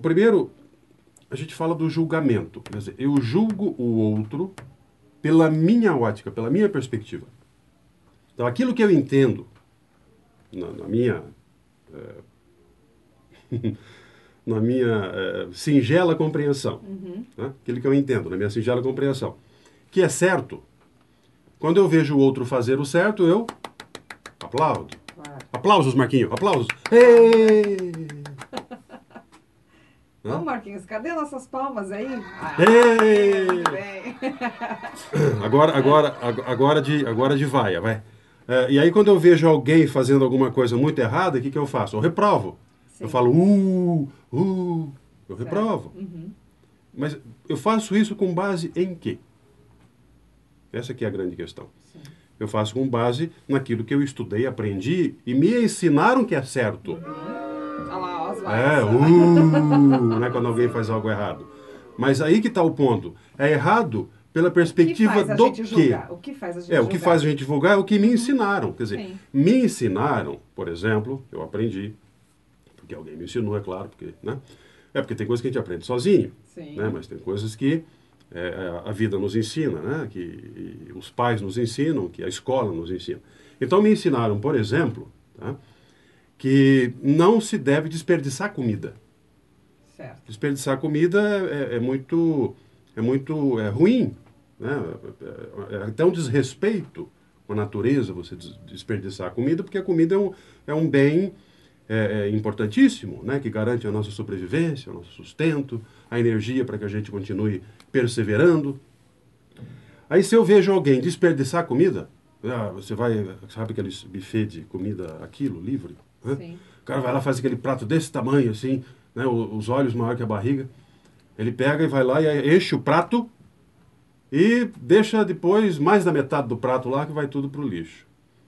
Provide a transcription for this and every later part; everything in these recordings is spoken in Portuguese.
O primeiro, a gente fala do julgamento. Quer dizer, eu julgo o outro pela minha ótica, pela minha perspectiva. Então, aquilo que eu entendo, na, na minha. É, na minha é, singela compreensão, Uhum. né? aquilo que eu entendo, na minha singela compreensão, que é certo, quando eu vejo o outro fazer o certo, eu aplaudo. Claro. Aplausos, Marquinho, aplausos. Ei! Hã? Ô, Marquinhos, cadê nossas palmas aí? Ah. Agora, agora, ag- agora de, agora de vaia, vai. É, e aí quando eu vejo alguém fazendo alguma coisa muito errada, o que, que eu faço? Eu reprovo. Sim. Eu falo, uh, uh, eu Certo. reprovo. Uhum. Mas eu faço isso com base em quê? Essa aqui é a grande questão. Sim. Eu faço com base naquilo que eu estudei, aprendi e me ensinaram que é certo. Olha lá, É, uh, né, quando alguém faz algo errado. Mas aí que está o ponto. É errado pela O que perspectiva faz a do julgar? O que faz a gente É, o que julgar? faz a gente divulgar é o que me ensinaram. Quer dizer, Sim. me ensinaram, por exemplo, eu aprendi, porque alguém me ensinou, é claro, porque, né? É porque tem coisas que a gente aprende sozinho, Sim. né? Mas tem coisas que é, a vida nos ensina, né? Que os pais nos ensinam, que a escola nos ensina. Então me ensinaram, por exemplo, tá? Que não se deve desperdiçar comida. Certo. Desperdiçar comida é, é muito, é muito é ruim. Né? É, é até um desrespeito com a natureza você des- desperdiçar a comida, porque a comida é um, é um bem é, é importantíssimo, né? que garante a nossa sobrevivência, o nosso sustento, a energia para que a gente continue perseverando. Aí se eu vejo alguém desperdiçar comida, ah, você vai, sabe aquele buffet de comida aquilo, livre? Né? Sim. O cara vai lá faz aquele prato desse tamanho, assim, né? o- Os olhos maior que a barriga. Ele pega e vai lá e enche o prato e deixa depois mais da metade do prato lá que vai tudo pro lixo.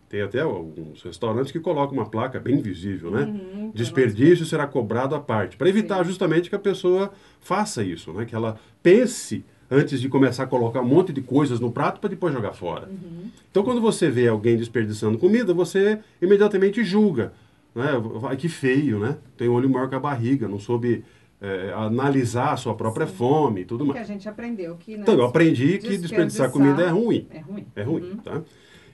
Tem até alguns restaurantes que colocam uma placa bem visível, né? Uhum, pra Desperdício será cobrado à parte, para evitar Sim. justamente que a pessoa faça isso, né? Que ela pense antes de começar a colocar um monte de coisas no prato para depois jogar fora. Uhum. Então, quando você vê alguém desperdiçando comida, você imediatamente julga. Né? Que feio, né? Tem olho maior que a barriga, não soube é, analisar a sua própria Sim. fome e tudo mais. a gente aprendeu que... Né, Então, eu aprendi que desperdiçar comida é ruim. É ruim. É ruim, Uhum. tá?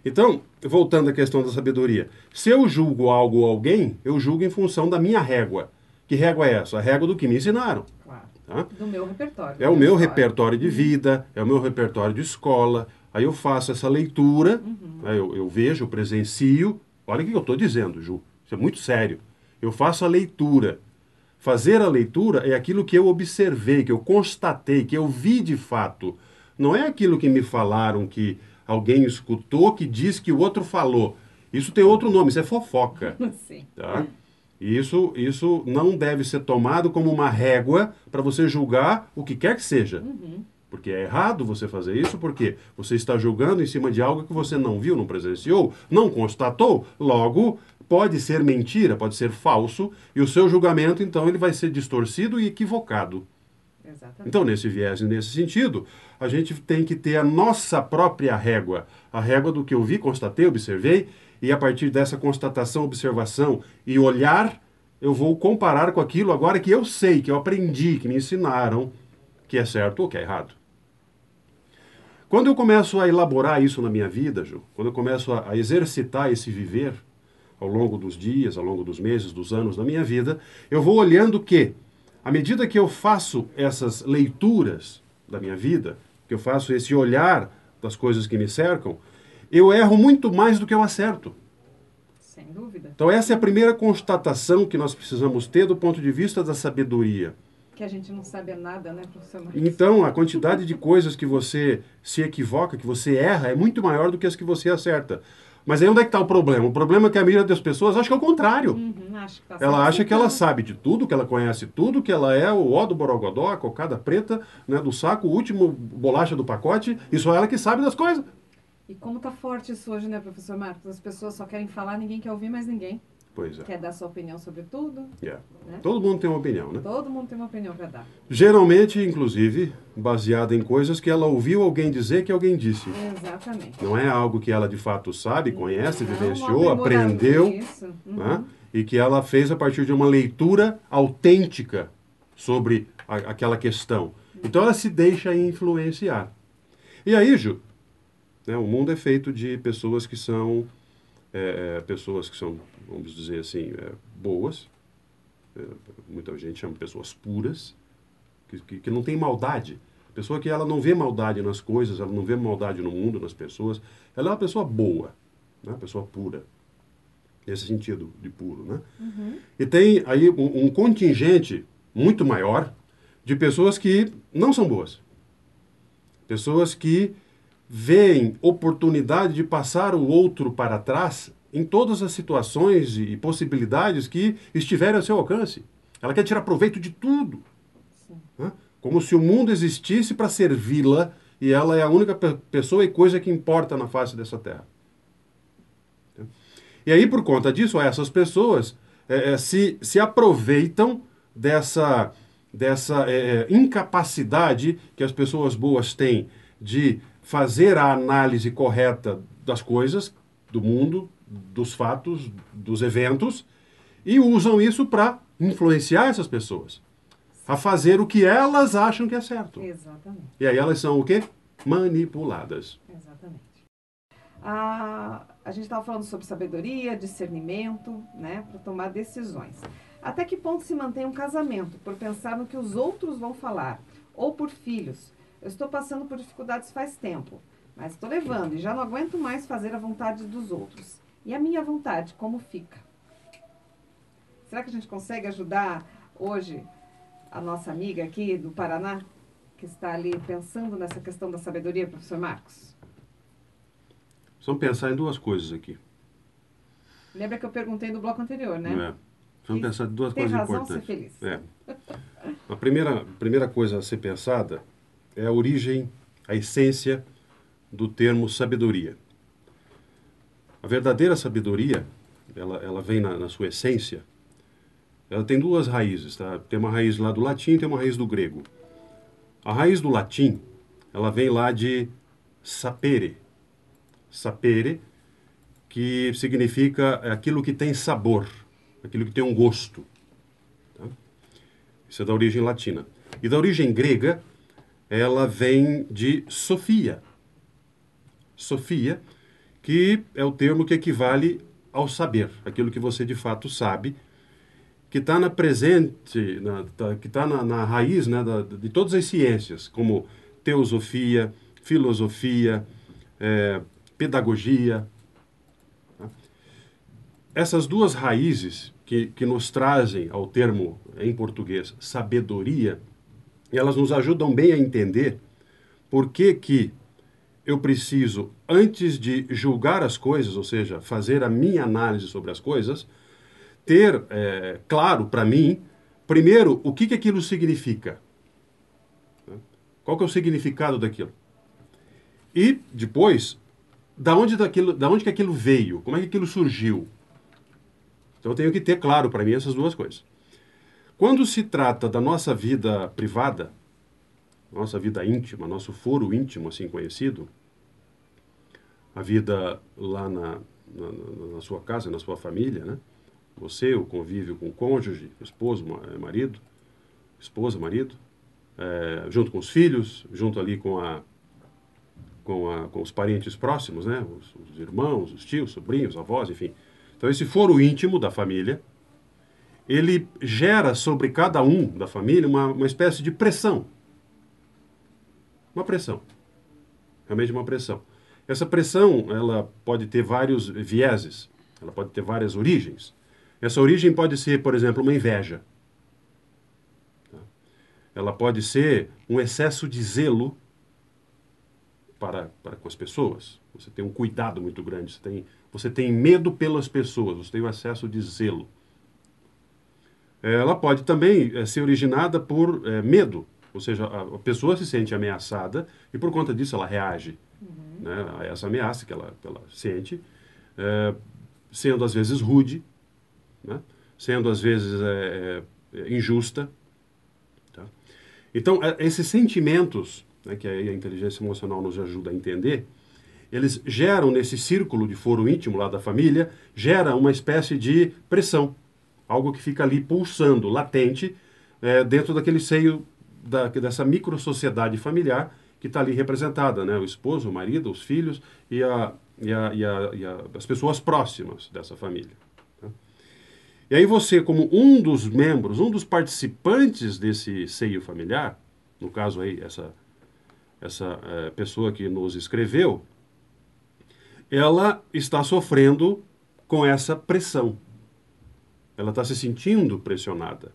Então, voltando à questão da sabedoria. Se eu julgo algo ou alguém, eu julgo em função da minha régua. Que régua é essa? A régua do que me ensinaram, Claro. tá? Do meu repertório. É o meu história. repertório de vida, é o meu repertório de escola. Aí eu faço essa leitura, Uhum. né, eu, eu vejo, eu presencio. Olha o que eu estou dizendo, Ju. Isso é muito sério. Eu faço a leitura. Fazer a leitura é aquilo que eu observei, que eu constatei, que eu vi de fato. Não é aquilo que me falaram, que alguém escutou, que diz que o outro falou. Isso tem outro nome, isso é fofoca. Sim. Tá? Isso, isso não deve ser tomado como uma régua para você julgar o que quer que seja. Uhum. Porque é errado você fazer isso, porque você está julgando em cima de algo que você não viu, não presenciou, não constatou, logo pode ser mentira, pode ser falso, e o seu julgamento, então, ele vai ser distorcido e equivocado. Exatamente. Então, nesse viés e nesse sentido, a gente tem que ter a nossa própria régua, a régua do que eu vi, constatei, observei, e a partir dessa constatação, observação e olhar, eu vou comparar com aquilo agora que eu sei, que eu aprendi, que me ensinaram, que é certo ou que é errado. Quando eu começo a elaborar isso na minha vida, Ju, quando eu começo a, a exercitar esse viver ao longo dos dias, ao longo dos meses, dos anos da minha vida, eu vou olhando que, à medida que eu faço essas leituras da minha vida, que eu faço esse olhar das coisas que me cercam, eu erro muito mais do que eu acerto. Sem dúvida. Então, essa é a primeira constatação que nós precisamos ter do ponto de vista da sabedoria. Que a gente não sabe nada, né, professor Marcos? Então, a quantidade de coisas que você se equivoca, que você erra, é muito maior do que as que você acerta. Mas aí onde é que está o problema? O problema é que a maioria das pessoas acha que é o contrário. Uhum, tá Ela acha que ela sabe de tudo, que ela conhece tudo, que ela é o ó do borogodó, a cocada preta, né, do saco, o último bolacha do pacote, e só ela que sabe das coisas. E como tá forte isso hoje, né, professor Marcos? As pessoas só querem falar, ninguém quer ouvir mais ninguém. Pois é. Quer dar sua opinião sobre tudo. É. Né? Todo mundo tem uma opinião, né? Todo mundo tem uma opinião para dar. Geralmente, inclusive, baseada em coisas que ela ouviu alguém dizer que alguém disse. Exatamente. Não é algo que ela de fato sabe, conhece, Não, vivenciou, um aprendeu, Isso. Uhum. né? e que ela fez a partir de uma leitura autêntica sobre a, aquela questão. Então ela se deixa influenciar. E aí, Ju, né, o mundo é feito de pessoas que são é, pessoas que são, vamos dizer assim, é, boas. É, muita gente chama pessoas puras, que, que, que não tem maldade. Pessoa que ela não vê maldade nas coisas, ela não vê maldade no mundo, nas pessoas. Ela é uma pessoa boa, né? uma pessoa pura. Nesse sentido de puro, né? Uhum. E tem aí um, um contingente muito maior de pessoas que não são boas. Pessoas que veem oportunidade de passar o outro para trás em todas as situações e possibilidades que estiverem ao seu alcance. Ela quer tirar proveito de tudo. Né? Como se o mundo existisse para servi-la e ela é a única pessoa e coisa que importa na face dessa terra. E aí, por conta disso, essas pessoas é, é, se, se aproveitam dessa, dessa é, é incapacidade que as pessoas boas têm de fazer a análise correta das coisas, do mundo, dos fatos, dos eventos, e usam isso para influenciar essas pessoas a fazer o que elas acham que é certo. Exatamente. E aí elas são o quê? Manipuladas. Exatamente. Ah, a gente estava falando sobre sabedoria, discernimento, né, para tomar decisões. Até que ponto se mantém um casamento por pensar no que os outros vão falar, ou por filhos, eu estou passando por dificuldades faz tempo, mas estou levando e já não aguento mais fazer a vontade dos outros. E a minha vontade, como fica? Será que a gente consegue ajudar hoje a nossa amiga aqui do Paraná, que está ali pensando nessa questão da sabedoria, professor Marcos? Vamos pensar em duas coisas aqui. Lembra que eu perguntei no bloco anterior, né? É. Vamos pensar em duas Tem coisas razão importantes. Ser feliz. É. A primeira, primeira coisa a ser pensada é a origem, a essência do termo sabedoria. A verdadeira sabedoria, ela, ela vem na, na sua essência, ela tem duas raízes, tá? Tem uma raiz lá do latim e tem uma raiz do grego. A raiz do latim, ela vem lá de sapere. Sapere, que significa aquilo que tem sabor, aquilo que tem um gosto. Tá? Isso é da origem latina. E da origem grega, ela vem de Sofia. Sofia, que é o termo que equivale ao saber, aquilo que você de fato sabe, que está na presente, na, tá, que está na, na, raiz né, da, de todas as ciências, como teosofia, filosofia, é, pedagogia. Tá? Essas duas raízes que, que nos trazem ao termo em português sabedoria, elas nos ajudam bem a entender por que, que eu preciso, antes de julgar as coisas, ou seja, fazer a minha análise sobre as coisas, ter é, claro para mim, primeiro, o que, que aquilo significa. Qual que é o significado daquilo? E depois, da onde, daquilo, da onde que aquilo veio? Como é que aquilo surgiu? Então eu tenho que ter claro para mim essas duas coisas. Quando se trata da nossa vida privada, nossa vida íntima, nosso foro íntimo, assim conhecido, a vida lá na, na, na sua casa, na sua família, né? Você, o convívio com o cônjuge, esposo, eh, marido, esposa, marido, é, junto com os filhos, junto ali com, a, com, a, com os parentes próximos, né? Os, os irmãos, os tios, sobrinhos, avós, enfim. Então, esse foro íntimo da família, ele gera sobre cada um da família uma, uma espécie de pressão. Uma pressão. Realmente uma pressão. Essa pressão, ela pode ter vários vieses, ela pode ter várias origens. Essa origem pode ser, por exemplo, uma inveja. Ela pode ser um excesso de zelo para, para com as pessoas. Você tem um cuidado muito grande, você tem, você tem medo pelas pessoas, você tem um excesso de zelo. Ela pode também é, ser originada por é, medo, ou seja, a, a, pessoa se sente ameaçada e por conta disso ela reage uhum. né, a essa ameaça que ela, que ela sente, é, sendo às vezes rude, né? sendo às vezes é, é, injusta. Tá? Então, é, esses sentimentos, né, que a inteligência emocional nos ajuda a entender, eles geram nesse círculo de foro íntimo lá da família, gera uma espécie de pressão, algo que fica ali pulsando, latente, é, dentro daquele seio da, dessa micro-sociedade familiar que está ali representada, né? O esposo, o marido, os filhos e, a, e, a, e, a, e as pessoas próximas dessa família. Tá? E aí você, como um dos membros, um dos participantes desse seio familiar, no caso aí, essa, essa é, pessoa que nos escreveu, ela está sofrendo com essa pressão. Ela está se sentindo pressionada.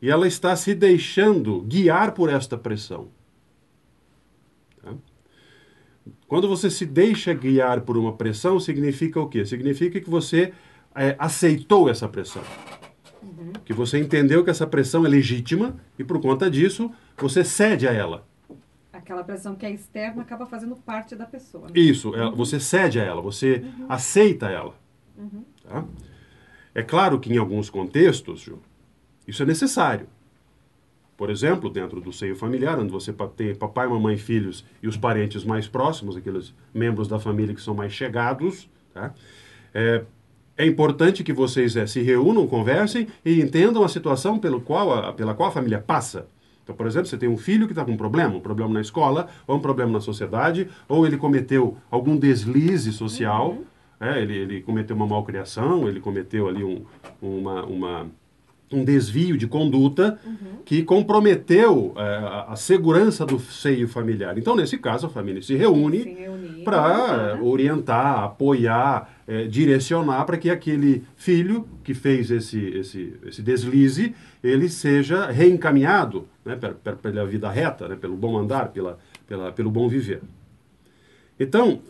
E ela está se deixando guiar por esta pressão. Tá? Quando você se deixa guiar por uma pressão, significa o quê? Significa que você é, aceitou essa pressão. Uhum. Que você entendeu que essa pressão é legítima e, por conta disso, você cede a ela. Aquela pressão que é externa acaba fazendo parte da pessoa. Né? Isso, ela, uhum. você cede a ela, você uhum. aceita ela. Uhum. Tá? É claro que em alguns contextos, Ju, isso é necessário. Por exemplo, dentro do seio familiar, onde você tem papai, mamãe, filhos e os parentes mais próximos, aqueles membros da família que são mais chegados, tá? é, é importante que vocês é, se reúnam, conversem e entendam a situação pelo qual a, pela qual a família passa. Então, por exemplo, você tem um filho que está com um problema, um problema na escola, ou um problema na sociedade, ou ele cometeu algum deslize social, uhum. é, ele, ele cometeu uma malcriação, ele cometeu ali um, uma, uma um desvio de conduta uhum. que comprometeu é, a, a, segurança do seio familiar. Então, nesse caso, a família se reúne para uhum. orientar, apoiar, é, direcionar para que aquele filho que fez esse, esse, esse deslize, ele seja reencaminhado né, pela, pela vida reta, né, pelo bom andar, pela, pela, pelo bom viver. Então,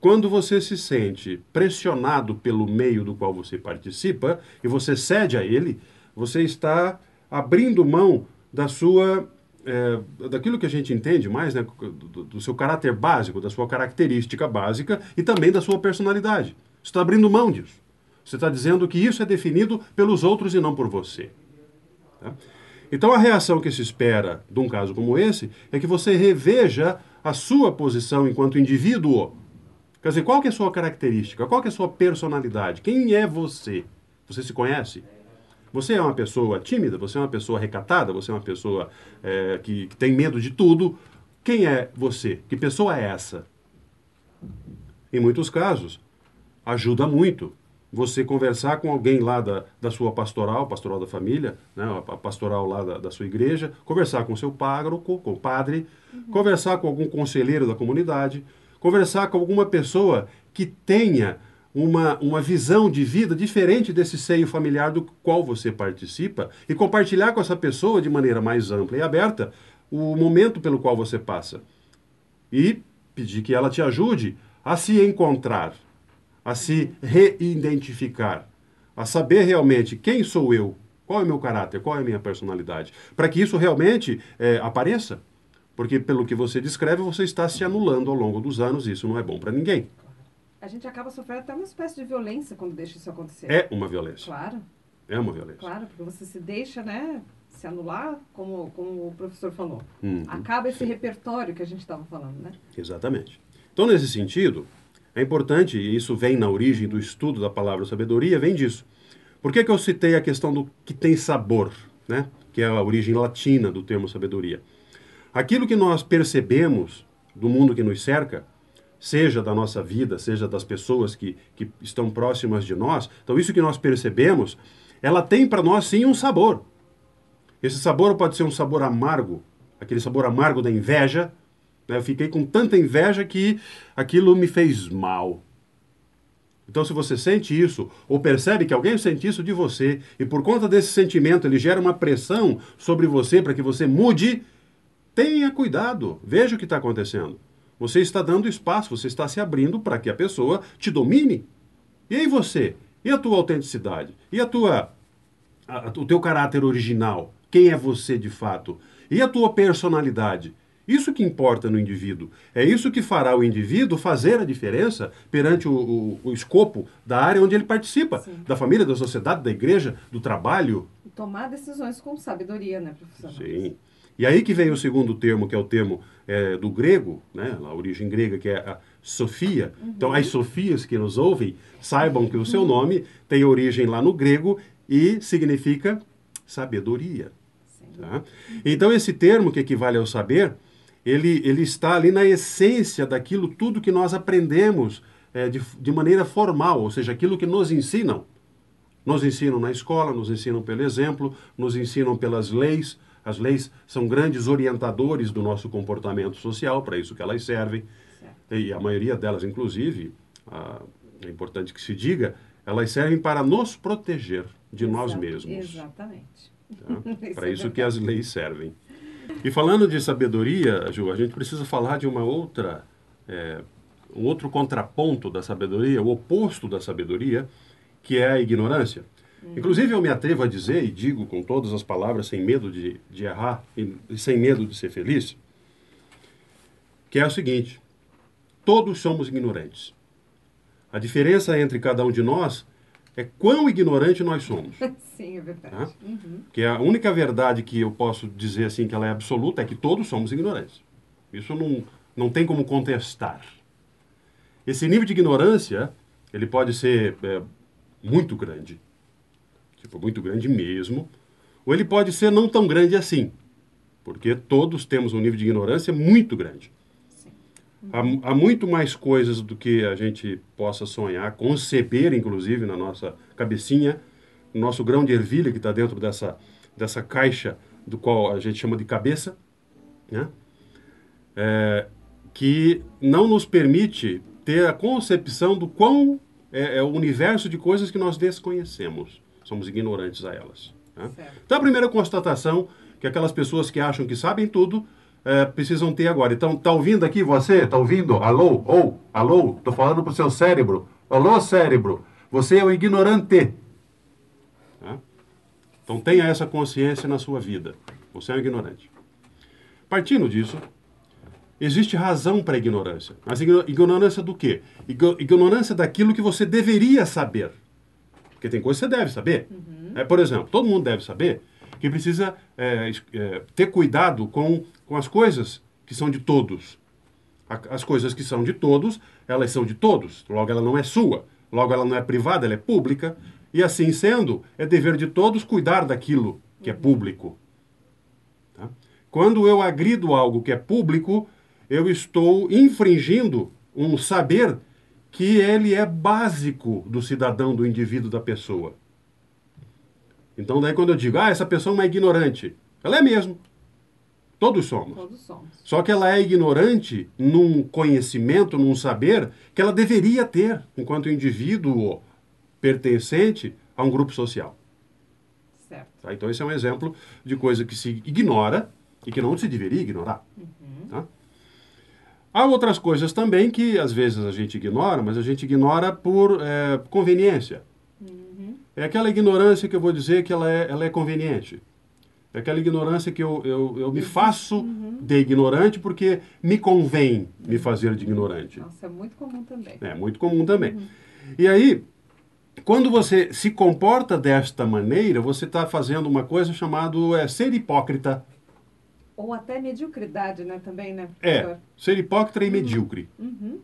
quando você se sente pressionado pelo meio do qual você participa e você cede a ele, você está abrindo mão da sua é, daquilo que a gente entende mais, né, do, do, seu caráter básico, da sua característica básica e também da sua personalidade. Você está abrindo mão disso. Você está dizendo que isso é definido pelos outros e não por você. Tá? Então a reação que se espera de um caso como esse é que você reveja a sua posição enquanto indivíduo. Quer dizer, qual que é a sua característica? Qual que é a sua personalidade? Quem é você? Você se conhece? Você é uma pessoa tímida? Você é uma pessoa recatada? Você é uma pessoa é, que, que tem medo de tudo? Quem é você? Que pessoa é essa? Em muitos casos, ajuda muito você conversar com alguém lá da, da sua pastoral, pastoral da família, né, a pastoral lá da, da sua igreja, conversar com seu pároco, com o padre, uhum. conversar com algum conselheiro da comunidade, conversar com alguma pessoa que tenha uma, uma visão de vida diferente desse seio familiar do qual você participa e compartilhar com essa pessoa de maneira mais ampla e aberta o momento pelo qual você passa. E pedir que ela te ajude a se encontrar, a se reidentificar, a saber realmente quem sou eu, qual é o meu caráter, qual é a minha personalidade, para que isso realmente é, apareça. Porque, pelo que você descreve, você está se anulando ao longo dos anos e isso não é bom para ninguém a gente acaba sofrendo até uma espécie de violência quando deixa isso acontecer. É uma violência. Claro. É uma violência. Claro, porque você se deixa, né, se anular, como, como o professor falou. Uhum. Acaba esse repertório que a gente estava falando, né? Exatamente. Então, nesse sentido, é importante, e isso vem na origem do estudo da palavra sabedoria, vem disso. Por que, que eu citei a questão do que tem sabor, né? Que é a origem latina do termo sabedoria. Aquilo que nós percebemos do mundo que nos cerca seja da nossa vida, seja das pessoas que, que estão próximas de nós. Então, isso que nós percebemos, ela tem para nós sim um sabor. Esse sabor pode ser um sabor amargo, aquele sabor amargo da inveja. Né? Eu fiquei com tanta inveja que aquilo me fez mal. Então, se você sente isso, ou percebe que alguém sente isso de você, e por conta desse sentimento ele gera uma pressão sobre você para que você mude, tenha cuidado, veja o que está acontecendo. Você está dando espaço, você está se abrindo para que a pessoa te domine. E aí você? E a tua autenticidade? E a tua a, o teu caráter original? Quem é você de fato? E a tua personalidade? Isso que importa no indivíduo. É isso que fará o indivíduo fazer a diferença perante o, o, o escopo da área onde ele participa, Sim. da família, da sociedade, da igreja, do trabalho. E tomar decisões com sabedoria, né, professor? Sim. E aí que vem o segundo termo, que é o termo é, do grego, né, a origem grega, que é a Sofia. Uhum. Então, as Sofias que nos ouvem, saibam que o seu nome tem origem lá no grego e significa sabedoria. Tá? Então, esse termo que equivale ao saber, ele, ele está ali na essência daquilo tudo que nós aprendemos é, de, de maneira formal, ou seja, aquilo que nos ensinam. Nos ensinam na escola, nos ensinam pelo exemplo, nos ensinam pelas leis. As leis são grandes orientadores do nosso comportamento social, para isso que elas servem. Certo. E a maioria delas, inclusive, ah, é importante que se diga, elas servem para nos proteger de Exato, nós mesmos. Exatamente. Tá? para isso que as leis servem. E falando de sabedoria, Ju, a gente precisa falar de uma outra, é, um outro contraponto da sabedoria, o oposto da sabedoria, que é a ignorância. Uhum. Inclusive, eu me atrevo a dizer, e digo com todas as palavras, sem medo de, de errar e, e sem medo de ser feliz, que é o seguinte: todos somos ignorantes. A diferença entre cada um de nós é quão ignorante nós somos. Sim, é verdade. Tá? Uhum. Que a única verdade que eu posso dizer assim que ela é absoluta é que todos somos ignorantes. Isso não, não tem como contestar. Esse nível de ignorância, ele pode ser é, muito grande, tipo, muito grande mesmo, ou ele pode ser não tão grande assim, porque todos temos um nível de ignorância muito grande. Há, há, muito mais coisas do que a gente possa sonhar, conceber, inclusive, na nossa cabecinha, no nosso grão de ervilha que está dentro dessa, dessa caixa do qual a gente chama de cabeça, né? É, que não nos permite ter a concepção do quão é, é, o universo de coisas que nós desconhecemos. Somos ignorantes a elas. Né? Então, a primeira constatação que aquelas pessoas que acham que sabem tudo é, precisam ter agora. Então, tá ouvindo aqui você? Tá ouvindo? Alô? Ou, alô? Tô falando pro seu cérebro. Alô, cérebro? Você é o ignorante. Tá? Então, tenha essa consciência na sua vida. Você é um ignorante. Partindo disso, existe razão para a ignorância. Mas ignorância do quê? Ignorância daquilo que você deveria saber. Porque tem coisa que você deve saber. Uhum. É, por exemplo, todo mundo deve saber que precisa é, é, ter cuidado com, com as coisas que são de todos. As coisas que são de todos, elas são de todos. Logo, ela não é sua. Logo, ela não é privada, ela é pública. E assim sendo, é dever de todos cuidar daquilo que é público. Tá? Quando eu agrido algo que é público, eu estou infringindo um saber que ele é básico do cidadão, do indivíduo, da pessoa. Então, daí quando eu digo, ah, essa pessoa é uma ignorante, ela é mesmo. Todos somos. Todos somos. Só que ela é ignorante num conhecimento, num saber que ela deveria ter enquanto indivíduo pertencente a um grupo social. Certo. Tá? Então, esse é um exemplo de coisa que se ignora e que não se deveria ignorar. Uhum. Há outras coisas também que às vezes a gente ignora, mas a gente ignora por é, conveniência. É aquela ignorância que eu vou dizer que ela é, ela é conveniente. É aquela ignorância que eu, eu, eu me faço uhum. de ignorante porque me convém me fazer de ignorante. Nossa, é muito comum também. É, muito comum também. Uhum. E aí, quando você se comporta desta maneira, você está fazendo uma coisa chamada é, ser hipócrita. Ou até mediocridade, né? Também, né? É, ser hipócrita e uhum. medíocre. Uhum.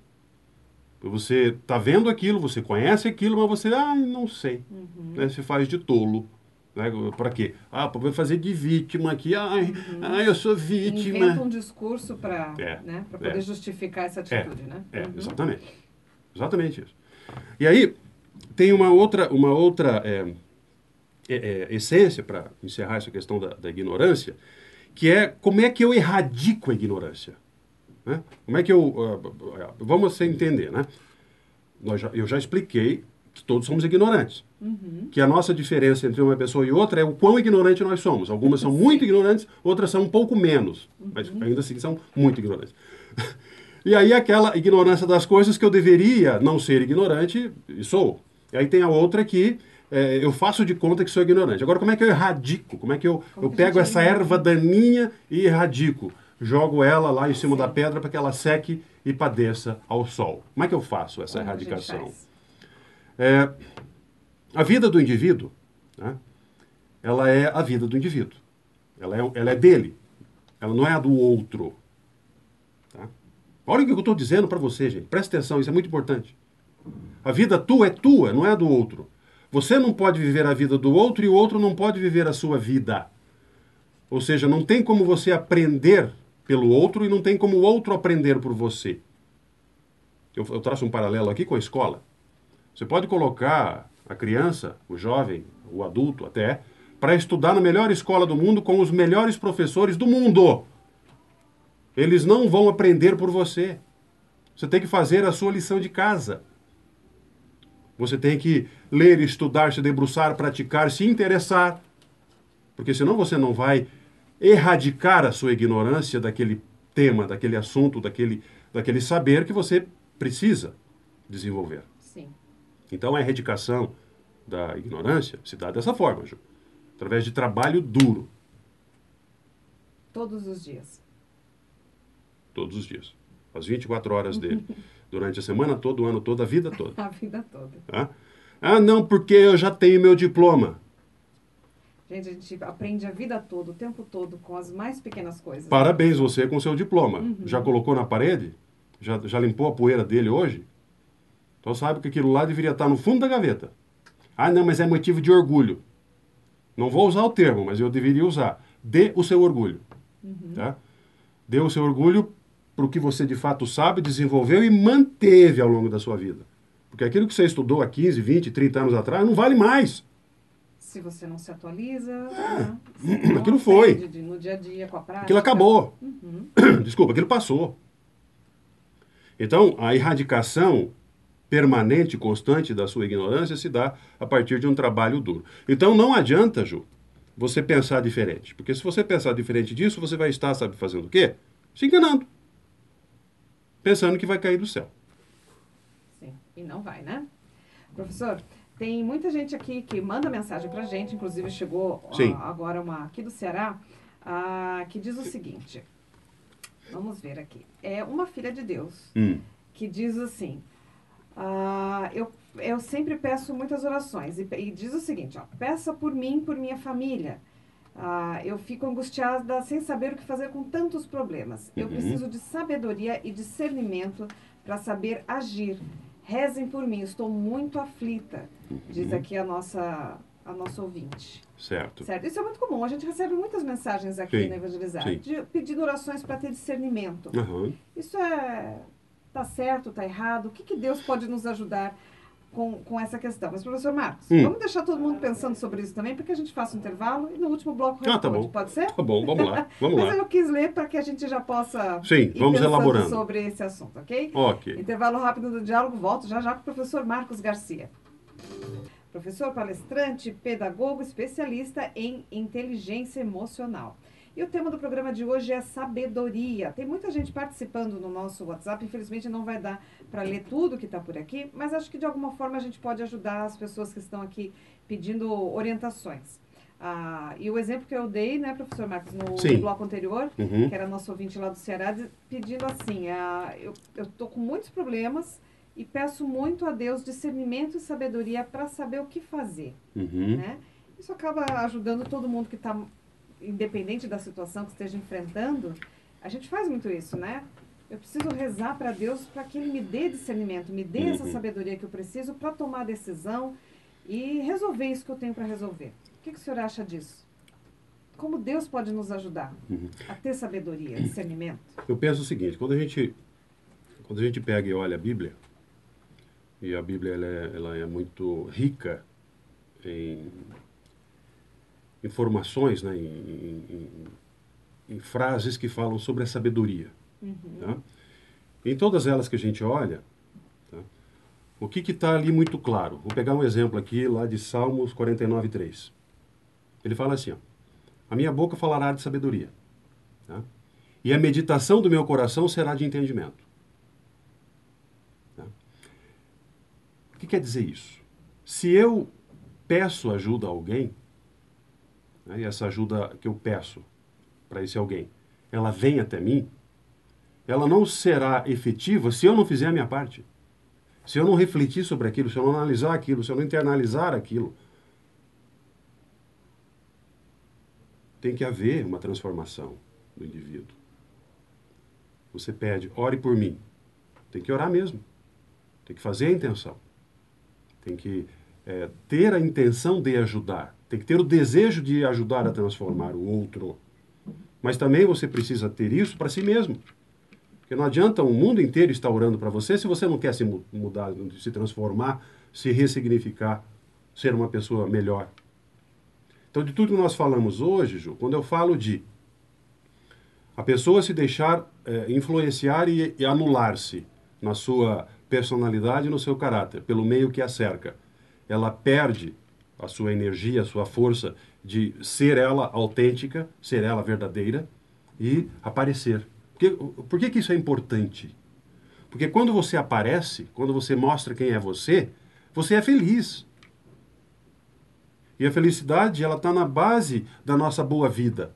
Você está vendo aquilo, você conhece aquilo, mas você, ah, não sei. Uhum. Né? Você faz de tolo. Né? Para quê? Ah, para fazer de vítima aqui. Ai, uhum. ai, eu sou vítima. Inventa um discurso para é, né? poder é. justificar essa atitude, é, né? É, uhum. exatamente. Exatamente isso. E aí, tem uma outra, uma outra é, é, é essência, para encerrar essa questão da, da ignorância, que é como é que eu erradico a ignorância. Né? Como é que eu. Uh, vamos se entender, né? Já, eu já expliquei que todos somos ignorantes. Uhum. Que a nossa diferença entre uma pessoa e outra é o quão ignorante nós somos. Algumas são muito ignorantes, outras são um pouco menos. Uhum. Mas ainda assim são muito ignorantes. e aí aquela ignorância das coisas que eu deveria não ser ignorante, e sou. E aí tem a outra que é, eu faço de conta que sou ignorante. Agora, como é que eu erradico? Como é que eu, eu pego essa erva daninha e erradico? jogo ela lá em cima Sim. da pedra para que ela seque e padeça ao sol. Como é que eu faço essa Como erradicação? É, a vida do indivíduo, né, ela é a vida do indivíduo. Ela é, ela é dele. Ela não é a do outro. Tá? Olha o que eu estou dizendo para você, gente. Presta atenção, isso é muito importante. A vida tua é tua, não é a do outro. Você não pode viver a vida do outro e o outro não pode viver a sua vida. Ou seja, não tem como você aprender pelo outro e não tem como o outro aprender por você. Eu, eu traço um paralelo aqui com a escola. Você pode colocar a criança, o jovem, o adulto até, para estudar na melhor escola do mundo com os melhores professores do mundo. Eles não vão aprender por você. Você tem que fazer a sua lição de casa. Você tem que ler, estudar, se debruçar, praticar, se interessar. Porque senão você não vai erradicar a sua ignorância daquele tema, daquele assunto, daquele, daquele saber que você precisa desenvolver. Sim. Então a erradicação da ignorância se dá dessa forma, Ju. Através de trabalho duro. Todos os dias. Todos os dias. As 24 horas dele. Durante a semana toda, o ano todo, a vida toda. A vida toda. Tá? Ah, não, porque eu já tenho meu diploma. Gente, a gente aprende a vida toda, o tempo todo, com as mais pequenas coisas. Parabéns você com seu diploma. Uhum. Já colocou na parede? Já, já limpou a poeira dele hoje? Então sabe que aquilo lá deveria estar no fundo da gaveta. Ah, não, mas é motivo de orgulho. Não vou usar o termo, mas eu deveria usar. Dê o seu orgulho. Uhum. Tá? Dê o seu orgulho para o que você de fato sabe, desenvolveu e manteve ao longo da sua vida. Porque aquilo que você estudou há 15, 20, 30 anos atrás não vale mais. Se você não se atualiza, né? aquilo foi. De, no dia a dia, com a prática. Aquilo acabou. Uhum. Desculpa, aquilo passou. Então, a erradicação permanente, constante da sua ignorância se dá a partir de um trabalho duro. Então, não adianta, Ju, você pensar diferente. Porque se você pensar diferente disso, você vai estar, sabe, fazendo o quê? Se enganando pensando que vai cair do céu. Sim, e não vai, né? Professor, tem muita gente aqui que manda mensagem pra gente, inclusive chegou a, agora uma aqui do Ceará, a, que diz o seguinte. Vamos ver aqui. É uma filha de Deus hum. que diz assim: ah, eu, eu sempre peço muitas orações e, e diz o seguinte: ó, peça por mim, por minha família. Ah, eu fico angustiada sem saber o que fazer com tantos problemas. Eu uhum. preciso de sabedoria e discernimento para saber agir. Rezem por mim, estou muito aflita, uhum. diz aqui a nossa, a nossa ouvinte. Certo. certo. Isso é muito comum. A gente recebe muitas mensagens aqui sim, na Evangelizar, de, pedindo orações para ter discernimento. Uhum. Isso é. Tá certo, tá errado? O que, que Deus pode nos ajudar com, com essa questão. Mas, professor Marcos, hum. vamos deixar todo mundo pensando sobre isso também, porque a gente faça um intervalo e no último bloco responde. Ah, tá bom. Pode ser? Tá bom, vamos lá. Vamos Mas lá. eu quis ler para que a gente já possa Sim, vamos elaborando sobre esse assunto, ok? Ok. Intervalo rápido do diálogo, volto já já com o professor Marcos Garcia. Professor palestrante, pedagogo, especialista em inteligência emocional. E o tema do programa de hoje é sabedoria. Tem muita gente participando no nosso WhatsApp. Infelizmente não vai dar para ler tudo que está por aqui, mas acho que de alguma forma a gente pode ajudar as pessoas que estão aqui pedindo orientações. Ah, e o exemplo que eu dei, né, professor Marcos, no, no bloco anterior, uhum. que era nosso ouvinte lá do Ceará, pedindo assim: ah, eu estou com muitos problemas e peço muito a Deus discernimento e sabedoria para saber o que fazer. Uhum. Né? Isso acaba ajudando todo mundo que está independente da situação que esteja enfrentando, a gente faz muito isso, né? Eu preciso rezar para Deus para que Ele me dê discernimento, me dê uhum. essa sabedoria que eu preciso para tomar decisão e resolver isso que eu tenho para resolver. O que, que o senhor acha disso? Como Deus pode nos ajudar uhum. a ter sabedoria, discernimento? Eu penso o seguinte: quando a gente, quando a gente pega e olha a Bíblia, e a Bíblia ela é, ela é muito rica em informações, né, em, em, em, frases que falam sobre a sabedoria. Uhum. Tá? Em todas elas que a gente olha, tá? o que está ali muito claro? Vou pegar um exemplo aqui lá de Salmos 49, 3. Ele fala assim, ó, a minha boca falará de sabedoria, tá? e a meditação do meu coração será de entendimento. Tá? O que quer dizer isso? Se eu peço ajuda a alguém, né, e essa ajuda que eu peço para esse alguém, ela vem até mim, ela não será efetiva se eu não fizer a minha parte. Se eu não refletir sobre aquilo, se eu não analisar aquilo, se eu não internalizar aquilo. Tem que haver uma transformação do indivíduo. Você pede, ore por mim. Tem que orar mesmo. Tem que fazer a intenção. Tem que é, ter a intenção de ajudar, tem que ter o desejo de ajudar a transformar o outro. Mas também você precisa ter isso para si mesmo. Porque não adianta o mundo inteiro estar orando para você se você não quer se mudar, se transformar, se ressignificar, ser uma pessoa melhor. Então, de tudo que nós falamos hoje, Ju, quando eu falo de a pessoa se deixar é, influenciar e, e anular-se na sua personalidade e no seu caráter, pelo meio que a cerca, ela perde a sua energia, a sua força de ser ela autêntica, ser ela verdadeira e aparecer. Porque, por que, que isso é importante? Porque quando você aparece, quando você mostra quem é você, você é feliz. E a felicidade, ela está na base da nossa boa vida.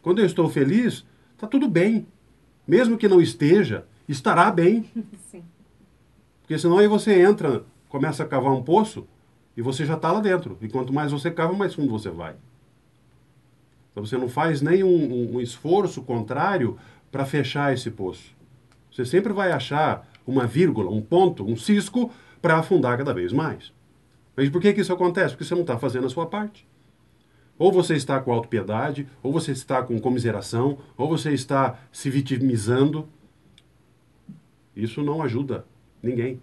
Quando eu estou feliz, está tudo bem. Mesmo que não esteja, estará bem. Sim. Porque senão aí você entra, começa a cavar um poço e você já está lá dentro. E quanto mais você cava, mais fundo você vai. Então você não faz nem um, um, um esforço contrário para fechar esse poço. Você sempre vai achar uma vírgula, um ponto, um cisco para afundar cada vez mais. Mas por que, que isso acontece? Porque você não está fazendo a sua parte. Ou você está com autopiedade, ou você está com comiseração, ou você está se vitimizando. Isso não ajuda ninguém.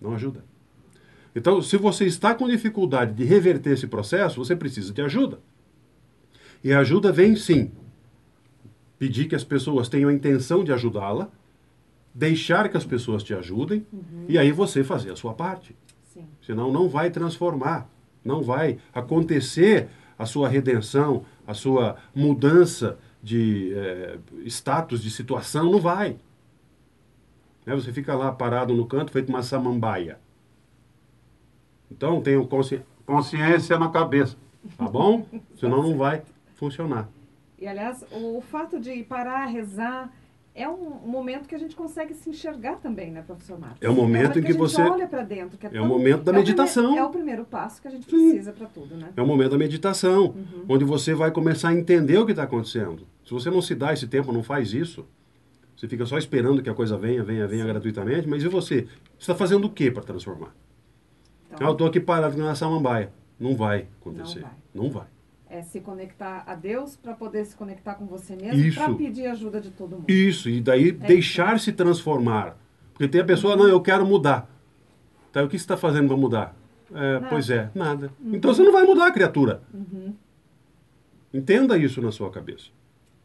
Não ajuda. Então, se você está com dificuldade de reverter esse processo, você precisa de ajuda. E a ajuda vem sim. Pedir que as pessoas tenham a intenção de ajudá-la, deixar que as pessoas te ajudem, uhum. e aí você fazer a sua parte. Sim. Senão não vai transformar, não vai acontecer a sua redenção, a sua mudança de é, status, de situação, não vai. Né? Você fica lá parado no canto, feito uma samambaia. Então, tenha consci... consciência na cabeça, tá bom? Senão não vai funcionar. E, aliás, o fato de parar, rezar, é um momento que a gente consegue se enxergar também, né, professor Marcos? É o momento em que, que você olha para dentro. é, é o momento da é meditação. O primeiro, é o primeiro passo que a gente precisa para tudo, né? É o momento da meditação, uhum. onde você vai começar a entender o que está acontecendo. Se você não se dá esse tempo, não faz isso, você fica só esperando que a coisa venha, venha, venha Sim. gratuitamente, mas e você? Você está fazendo o que para transformar? Então, ah, eu estou aqui parado na samambaia. Não vai acontecer. Não vai. Não vai é se conectar a Deus para poder se conectar com você mesmo para pedir ajuda de todo mundo. Isso, e daí é deixar-se transformar. Porque tem a pessoa, não, eu quero mudar. Tá, o que você está fazendo para mudar? É, pois é, nada. Uhum. Então você não vai mudar, criatura. Uhum. Entenda isso na sua cabeça.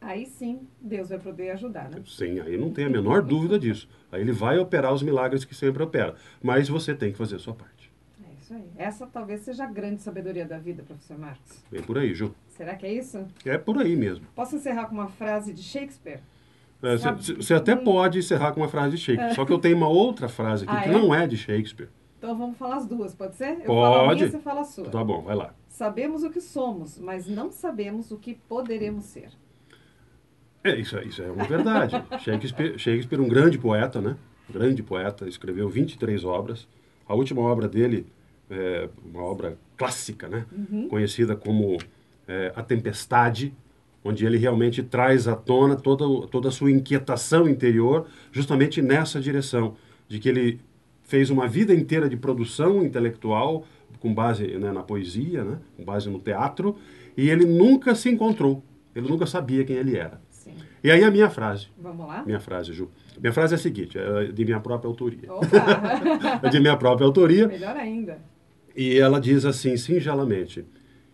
Aí sim, Deus vai poder ajudar, né? Sim, aí não tem a menor dúvida disso. Aí ele vai operar os milagres que sempre opera. Mas você tem que fazer a sua parte. Isso aí. Essa talvez seja a grande sabedoria da vida, professor Marcos. Bem por aí, Ju. Será que é isso? É por aí mesmo. Posso encerrar com uma frase de Shakespeare? Você é, até pode encerrar com uma frase de Shakespeare. Só que eu tenho uma outra frase aqui ah, que é? não é de Shakespeare. Então vamos falar as duas, pode ser? Eu pode. Falo a minha, você fala a sua. Tá bom, vai lá. Sabemos o que somos, mas não sabemos o que poderemos ser. É, isso, isso é uma verdade. Shakespeare, Shakespeare, um grande poeta, né? Um grande poeta, escreveu 23 obras. A última obra dele é, uma obra clássica, né? Uhum. conhecida como é, A Tempestade, onde ele realmente traz à tona toda, toda a sua inquietação interior, justamente nessa direção, de que ele fez uma vida inteira de produção intelectual, com base né, na poesia, né, com base no teatro, e ele nunca se encontrou, ele nunca sabia quem ele era. Sim. E aí a minha frase. Vamos lá? Minha frase, Ju. Minha frase é a seguinte, é de minha própria autoria. é de minha própria autoria. Melhor ainda. E ela diz assim, singelamente: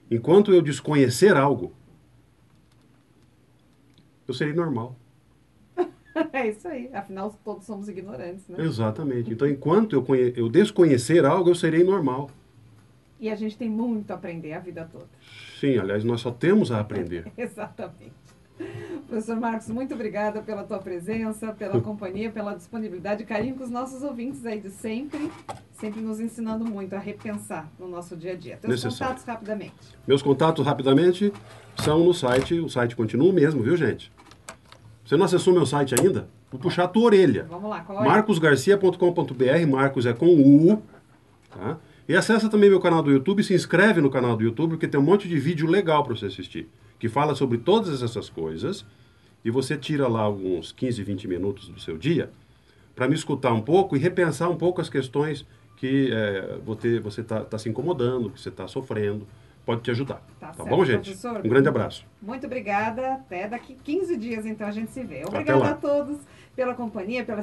enquanto eu desconhecer algo, eu serei normal. É isso aí. Afinal, todos somos ignorantes, né? Exatamente. Então, enquanto eu, conhe... eu desconhecer algo, eu serei normal. E a gente tem muito a aprender a vida toda. Sim, aliás, nós só temos a aprender. Exatamente. Professor Marcos, muito obrigada pela tua presença, pela companhia, pela disponibilidade e carinho com os nossos ouvintes aí de sempre, sempre nos ensinando muito a repensar no nosso dia a dia. Teus Necessário. contatos rapidamente. Meus contatos rapidamente são no site, o site continua o mesmo, viu gente? Você não acessou meu site ainda? Vou puxar a tua orelha. Vamos lá, qual é? marcosgarcia.com.br, Marcos é com U, tá? E acessa também meu canal do YouTube, se inscreve no canal do YouTube, porque tem um monte de vídeo legal para você assistir que fala sobre todas essas coisas, e você tira lá uns 15, 20 minutos do seu dia para me escutar um pouco e repensar um pouco as questões que é, você está tá se incomodando, que você está sofrendo. Pode te ajudar. Tá, tá certo, bom, gente? Professor, um grande abraço. Muito obrigada. Até daqui 15 dias, então, a gente se vê. Obrigada a todos pela companhia, pela